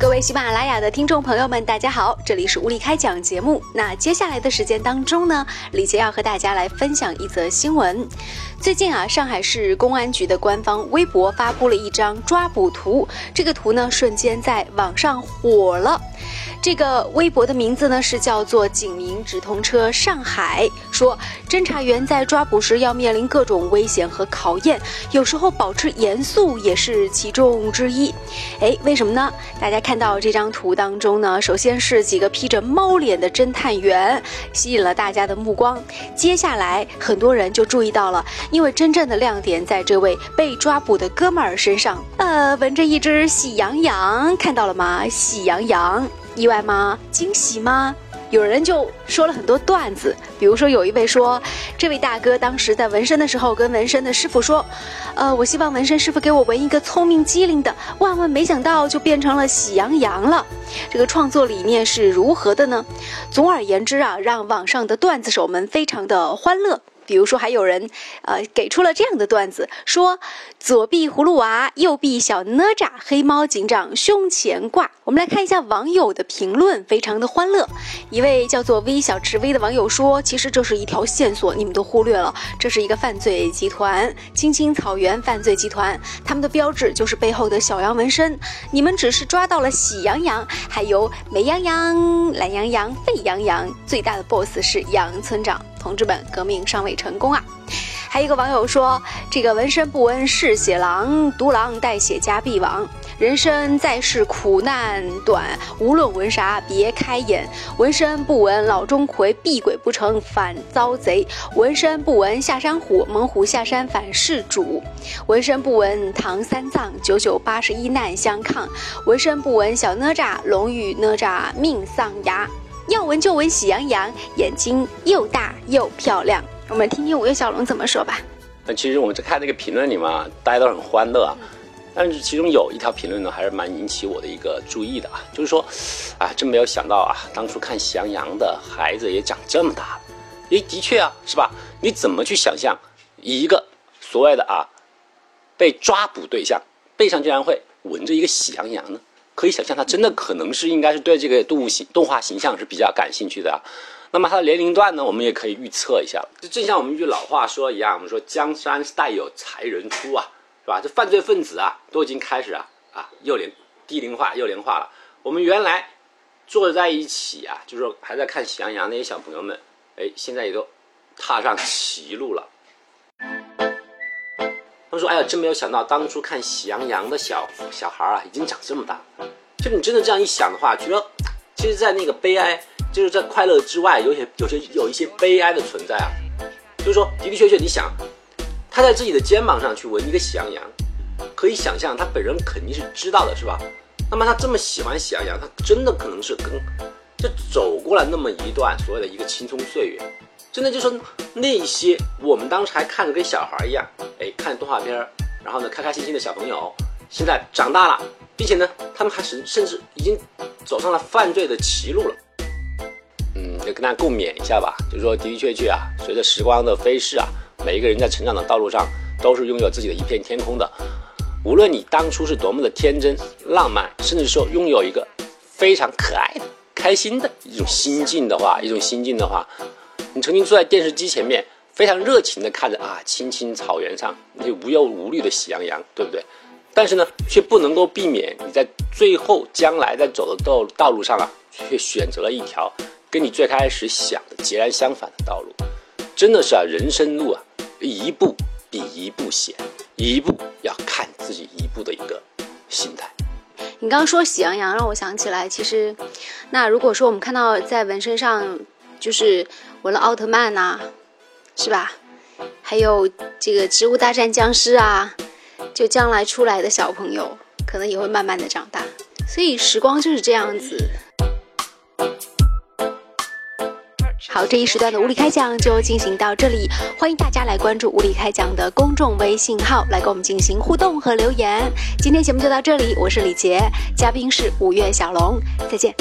各位喜马拉雅的听众朋友们，大家好，这里是物理开讲节目。那接下来的时间当中呢，李杰要和大家来分享一则新闻。最近啊，上海市公安局的官方微博发布了一张抓捕图，这个图呢，瞬间在网上火了。这个微博的名字呢是叫做“警民直通车上海”，说侦查员在抓捕时要面临各种危险和考验，有时候保持严肃也是其中之一。哎，为什么呢？大家看到这张图当中呢，首先是几个披着猫脸的侦探员，吸引了大家的目光。接下来，很多人就注意到了，因为真正的亮点在这位被抓捕的哥们儿身上，呃，闻着一只喜羊羊，看到了吗？喜羊羊。意外吗？惊喜吗？有人就说了很多段子，比如说有一位说，这位大哥当时在纹身的时候跟纹身的师傅说，呃，我希望纹身师傅给我纹一个聪明机灵的，万万没想到就变成了喜羊羊了。这个创作理念是如何的呢？总而言之啊，让网上的段子手们非常的欢乐。比如说，还有人，呃，给出了这样的段子，说左臂葫芦娃，右臂小哪吒，黑猫警长胸前挂。我们来看一下网友的评论，非常的欢乐。一位叫做微小池微的网友说：“其实这是一条线索，你们都忽略了，这是一个犯罪集团——青青草原犯罪集团。他们的标志就是背后的小羊纹身。你们只是抓到了喜羊羊，还有美羊羊、懒羊羊、沸羊羊，最大的 boss 是羊村长。”同志们，革命尚未成功啊！还有一个网友说：“这个纹身不纹是血狼，独狼带血加必亡。人生在世苦难短，无论纹啥别开眼。纹身不纹老钟馗，避鬼不成反遭贼。纹身不纹下山虎，猛虎下山反是主。纹身不纹唐三藏，九九八十一难相抗。纹身不纹小哪吒，龙与哪吒命丧崖。”要闻就闻喜羊羊，眼睛又大又漂亮。我们听听五月小龙怎么说吧。那其实我们在看那个评论里嘛，大家都很欢乐啊。但是其中有一条评论呢，还是蛮引起我的一个注意的啊，就是说，啊，真没有想到啊，当初看喜羊羊的孩子也长这么大了。诶，的确啊，是吧？你怎么去想象一个所谓的啊被抓捕对象背上竟然会纹着一个喜羊羊呢？可以想象，他真的可能是应该是对这个动物形动画形象是比较感兴趣的。那么他的年龄段呢，我们也可以预测一下。就正像我们一句老话说一样，我们说江山代有才人出啊，是吧？这犯罪分子啊，都已经开始啊啊幼龄低龄化、幼龄化了。我们原来坐在一起啊，就是说还在看喜羊羊那些小朋友们，哎，现在也都踏上歧路了。他们说：“哎呀，真没有想到，当初看《喜羊羊》的小小孩啊，已经长这么大。就你真的这样一想的话，觉得其实，在那个悲哀，就是在快乐之外，有些有些有一些悲哀的存在啊。就是说，的的确确，你想，他在自己的肩膀上去纹一个喜羊羊，可以想象，他本人肯定是知道的，是吧？那么他这么喜欢喜羊羊，他真的可能是跟就走过了那么一段所谓的一个青葱岁月。”真的就是那些我们当时还看着跟小孩一样，哎，看动画片儿，然后呢，开开心心的小朋友，现在长大了，并且呢，他们还甚甚至已经走上了犯罪的歧路了。嗯，就跟大家共勉一下吧，就是说的的确确啊，随着时光的飞逝啊，每一个人在成长的道路上都是拥有自己的一片天空的。无论你当初是多么的天真浪漫，甚至说拥有一个非常可爱的、开心的一种心境的话，一种心境的话。你曾经坐在电视机前面，非常热情地看着啊，青青草原上那些无忧无虑的喜羊羊，对不对？但是呢，却不能够避免你在最后将来在走的道道路上啊，却选择了一条跟你最开始想的截然相反的道路。真的是啊，人生路啊，一步比一步险，一步要看自己一步的一个心态。你刚刚说喜羊羊，让我想起来，其实，那如果说我们看到在纹身上。就是纹了奥特曼呐，是吧？还有这个《植物大战僵尸》啊，就将来出来的小朋友，可能也会慢慢的长大。所以时光就是这样子。好，这一时段的物理开讲就进行到这里，欢迎大家来关注物理开讲的公众微信号，来跟我们进行互动和留言。今天节目就到这里，我是李杰，嘉宾是五月小龙，再见。